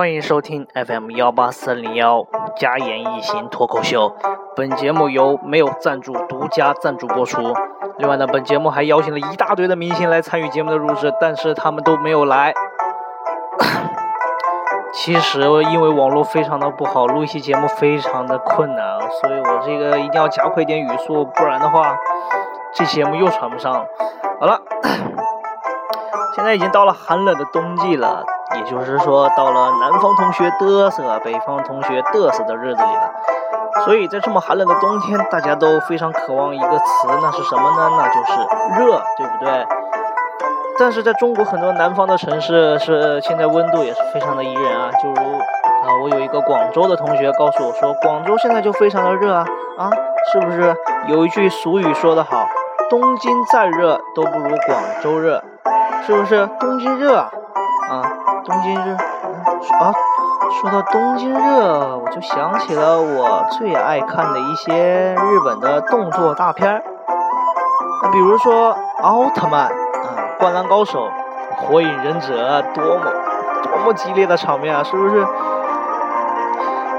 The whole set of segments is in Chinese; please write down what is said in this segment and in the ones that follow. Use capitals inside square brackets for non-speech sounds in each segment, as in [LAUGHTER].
欢迎收听 FM 幺八四零幺加言一行脱口秀。本节目由没有赞助独家赞助播出。另外呢，本节目还邀请了一大堆的明星来参与节目的录制，但是他们都没有来。[COUGHS] 其实因为网络非常的不好，录一期节目非常的困难，所以我这个一定要加快点语速，不然的话，这节目又传不上。好了，现在已经到了寒冷的冬季了。也就是说，到了南方同学嘚瑟、北方同学嘚瑟的日子里了。所以在这么寒冷的冬天，大家都非常渴望一个词，那是什么呢？那就是热，对不对？但是在中国很多南方的城市，是现在温度也是非常的宜人啊。就如啊，我有一个广州的同学告诉我说，广州现在就非常的热啊啊，是不是？有一句俗语说得好，东京再热都不如广州热，是不是？东京热啊啊。东京热啊！说到东京热，我就想起了我最爱看的一些日本的动作大片儿。那比如说奥特曼啊，灌篮高手，火影忍者，多么多么激烈的场面啊！是不是？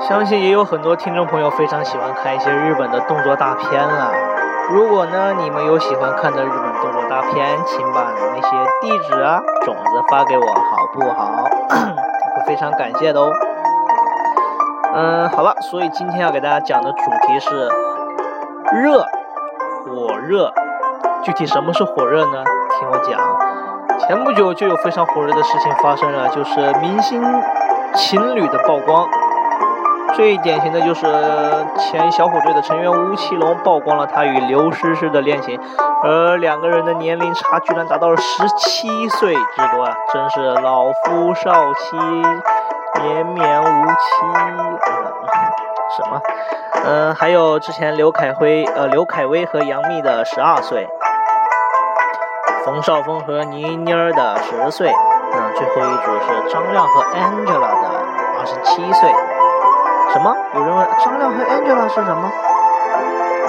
相信也有很多听众朋友非常喜欢看一些日本的动作大片了。如果呢，你们有喜欢看的日本动作大片，请把那些地址啊、种子发给我，好不好？我会非常感谢的哦。嗯，好了，所以今天要给大家讲的主题是热，火热。具体什么是火热呢？听我讲。前不久就有非常火热的事情发生了，就是明星情侣的曝光。最典型的就是前小虎队的成员吴奇隆曝光了他与刘诗诗的恋情，而两个人的年龄差居然达到了十七岁之多啊！真是老夫少妻，绵绵无期。什么？嗯，还有之前刘恺辉呃刘恺威和杨幂的十二岁，冯绍峰和倪妮儿的十岁，那，最后一组是张亮和 Angela 的二十七岁。什么？有人问张亮和 Angela 是什么？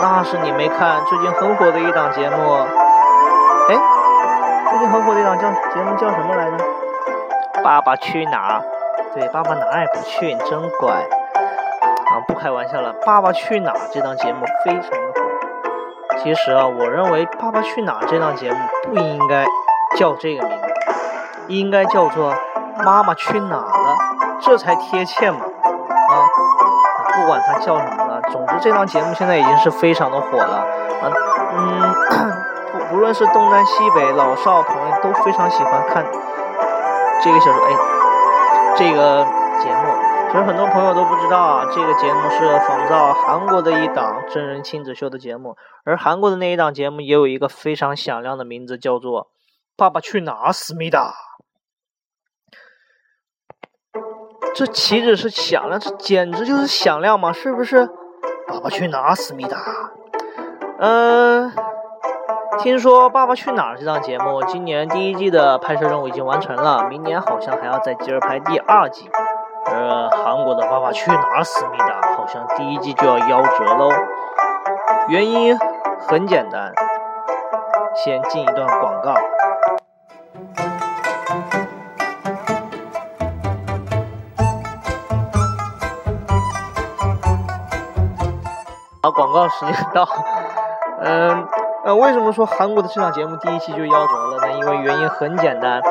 那是你没看最近很火的一档节目。哎，最近很火的一档叫节目叫什么来着？爸爸去哪儿？对，爸爸哪儿也不去，你真乖。啊，不开玩笑了，爸爸去哪儿这档节目非常的火。其实啊，我认为爸爸去哪儿这档节目不应该叫这个名字，应该叫做妈妈去哪儿了，这才贴切嘛。不管它叫什么了，总之这档节目现在已经是非常的火了。啊，嗯，不不论是东南西北老少朋友都非常喜欢看这个小说，哎，这个节目，其实很多朋友都不知道啊，这个节目是仿照韩国的一档真人亲子秀的节目，而韩国的那一档节目也有一个非常响亮的名字，叫做《爸爸去哪儿思密达》。这岂止是响亮，这简直就是响亮嘛，是不是？爸爸去哪儿？思密达。嗯，听说《爸爸去哪儿》这档节目今年第一季的拍摄任务已经完成了，明年好像还要再接着拍第二季。而韩国的《爸爸去哪儿》思密达好像第一季就要夭折喽。原因很简单，先进一段广告。好，广告时间到。[LAUGHS] 嗯，呃，为什么说韩国的这档节目第一期就夭折了呢？因为原因很简单，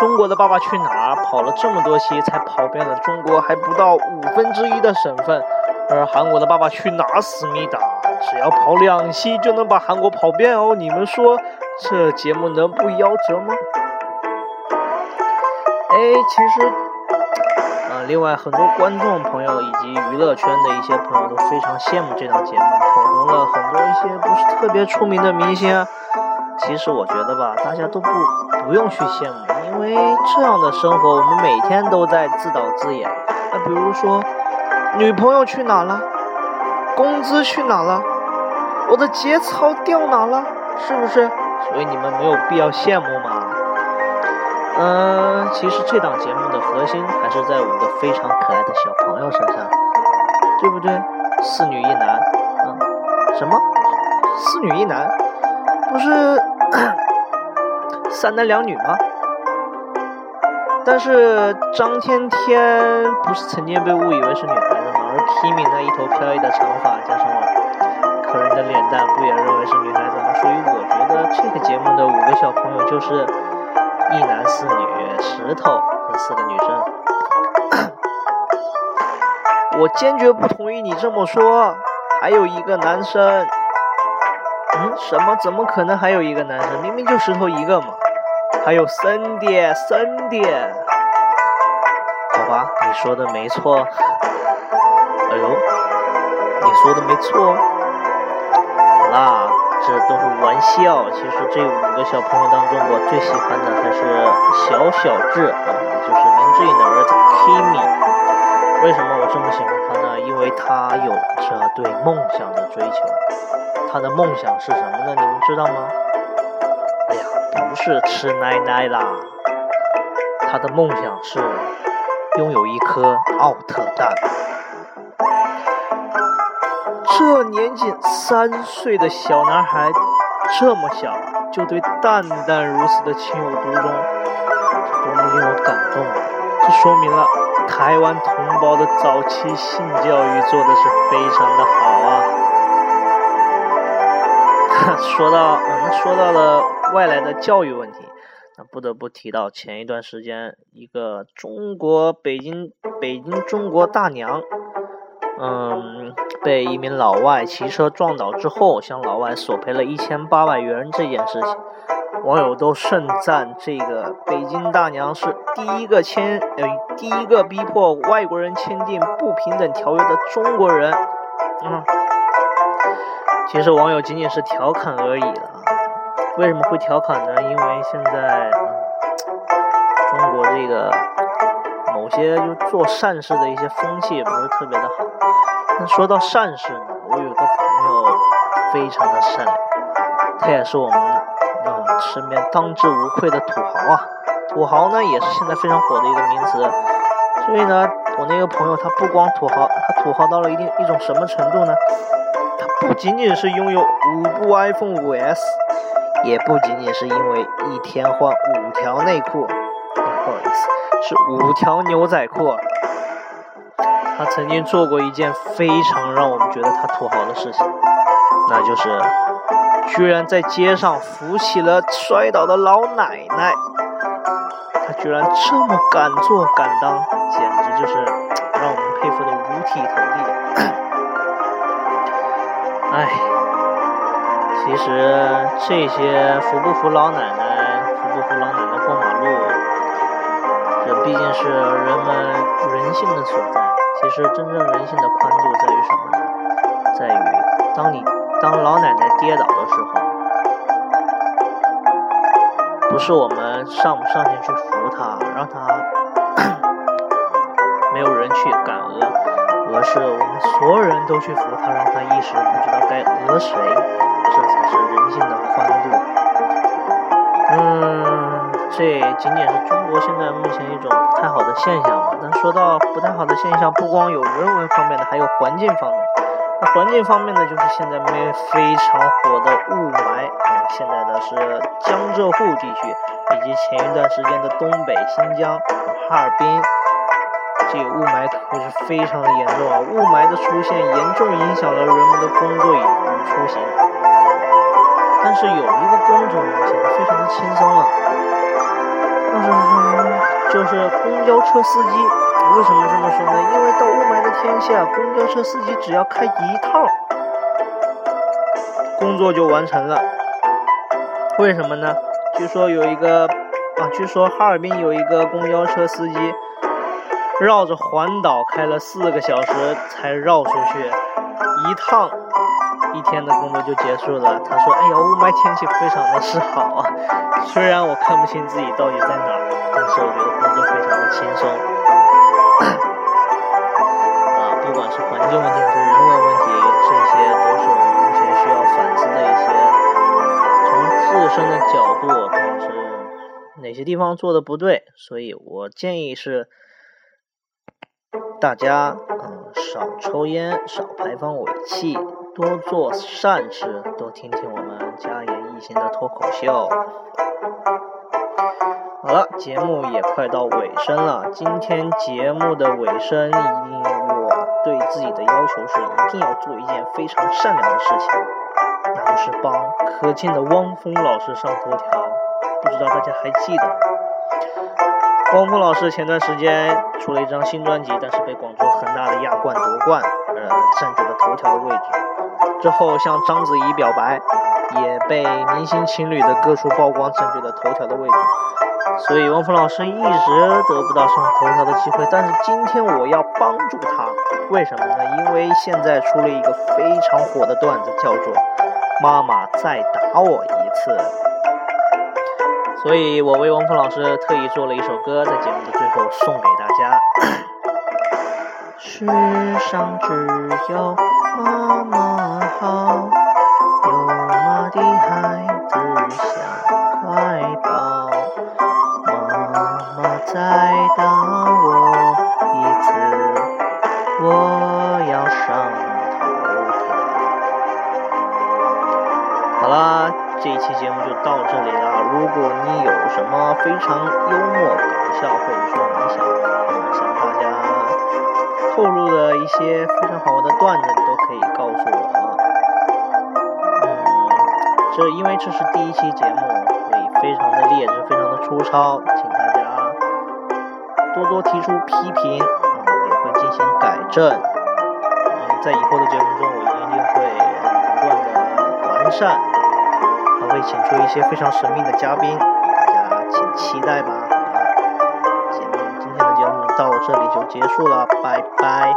中国的《爸爸去哪儿》跑了这么多期，才跑遍了中国还不到五分之一的省份，而韩国的《爸爸去哪儿》思密达只要跑两期就能把韩国跑遍哦。你们说这节目能不夭折吗？哎，其实。另外，很多观众朋友以及娱乐圈的一些朋友都非常羡慕这档节目，捧红了很多一些不是特别出名的明星。啊。其实我觉得吧，大家都不不用去羡慕，因为这样的生活我们每天都在自导自演。那比如说，女朋友去哪了？工资去哪了？我的节操掉哪了？是不是？所以你们没有必要羡慕嘛。嗯，其实这档节目的核心还是在五个非常可爱的小朋友身上，对不对？四女一男，嗯，什么？四女一男？不是三男两女吗？但是张天天不是曾经被误以为是女孩子吗？而 Kimi 那一头飘逸的长发加上可人的脸蛋，不也认为是女孩子吗？所以我觉得这个节目的五个小朋友就是一男四女，石头和四个女生。我坚决不同意你这么说，还有一个男生。嗯，什么？怎么可能还有一个男生？明明就石头一个嘛。还有森爹，森爹。好吧，你说的没错。哎呦，你说的没错。好啦，这都是玩笑。其实这五个小朋友当中，我最喜欢的还是小小智啊，就是林志颖的儿子 Kimi。为什么我这么喜欢他呢？因为他有着对梦想的追求。他的梦想是什么呢？你们知道吗？哎呀不是吃奶奶啦，他的梦想是拥有一颗奥特蛋。这年仅三岁的小男孩，这么小就对蛋蛋如此的情有独钟，这多么令我感动啊！这说明了台湾同胞的早期性教育做的是非常的好啊。[LAUGHS] 说到，嗯，说到了。外来的教育问题，那不得不提到前一段时间一个中国北京北京中国大娘，嗯，被一名老外骑车撞倒之后，向老外索赔了一千八百元这件事情，网友都盛赞这个北京大娘是第一个签呃第一个逼迫外国人签订不平等条约的中国人，嗯，其实网友仅仅是调侃而已了。为什么会调侃呢？因为现在，嗯，中国这个某些就做善事的一些风气也不是特别的好。那说到善事呢，我有个朋友非常的善良，他也是我们嗯身边当之无愧的土豪啊。土豪呢也是现在非常火的一个名词。所以呢，我那个朋友他不光土豪，他土豪到了一定一种什么程度呢？他不仅仅是拥有五部 iPhone 5S。也不仅仅是因为一天换五条内裤，不好意思，是五条牛仔裤。他曾经做过一件非常让我们觉得他土豪的事情，那就是居然在街上扶起了摔倒的老奶奶。他居然这么敢做敢当，简直就是让我们佩服的五体投地。哎。其实这些扶不扶老奶奶，扶不扶老奶奶，毕竟是人们人性的所在。其实真正人性的宽度在于什么呢？在于当你当老奶奶跌倒的时候，不是我们上不上前去扶她，让她 [CLEARS THROAT] 没有人去敢讹，而是我们所有人都去扶她，让她一时不知道该讹谁。这才是人性的宽度。这仅仅是中国现在目前一种不太好的现象嘛。但说到不太好的现象，不光有人文方面的，还有环境方面。那环境方面呢，就是现在没非常火的雾霾。嗯，现在的是江浙沪地区，以及前一段时间的东北、新疆、哈尔滨，这个雾霾可是非常的严重啊。雾霾的出现，严重影响了人们的工作与出行。但是有一个工种显得非常的轻松了，但是就是公交车司机。为什么这么说呢？因为到雾霾的天气啊，公交车司机只要开一趟，工作就完成了。为什么呢？据说有一个啊，据说哈尔滨有一个公交车司机，绕着环岛开了四个小时才绕出去一趟。一天的工作就结束了。他说：“哎呀，雾霾天气非常的是好啊。虽然我看不清自己到底在哪儿，但是我觉得工作非常的轻松。啊，不管是环境问题还是人为问题，这些都是我们目前需要反思的一些，从自身的角度看是哪些地方做的不对。所以我建议是大家嗯少抽烟，少排放尾气。”多做善事，多听听我们家言一行的脱口秀。好了，节目也快到尾声了。今天节目的尾声，一定我对自己的要求是一定要做一件非常善良的事情，那就是帮可敬的汪峰老师上头条。不知道大家还记得？汪峰老师前段时间出了一张新专辑，但是被广州恒大的亚冠夺冠，呃，占据了头条的位置。之后向章子怡表白，也被明星情侣的各处曝光占据了头条的位置。所以汪峰老师一直得不到上头条的机会。但是今天我要帮助他，为什么呢？因为现在出了一个非常火的段子，叫做“妈妈再打我一次”。所以我为汪峰老师特意做了一首歌，在节目的最后送给大家。[CLEARS THROAT] 世上只有妈妈好，有妈的孩子像块宝。妈妈再打我一次，我要上头条。好啦。这一期节目就到这里了。如果你有什么非常幽默、搞笑，或者说你想向大家透露的一些非常好玩的段子，都可以告诉我。嗯，这因为这是第一期节目，所以非常的劣质，非常的粗糙，请大家多多提出批评，啊，我也会进行改正。嗯，在以后的节目中，我一定会不断的完善。还会请出一些非常神秘的嘉宾，大家请期待吧。好了，节目今天的节目到这里就结束了，拜拜。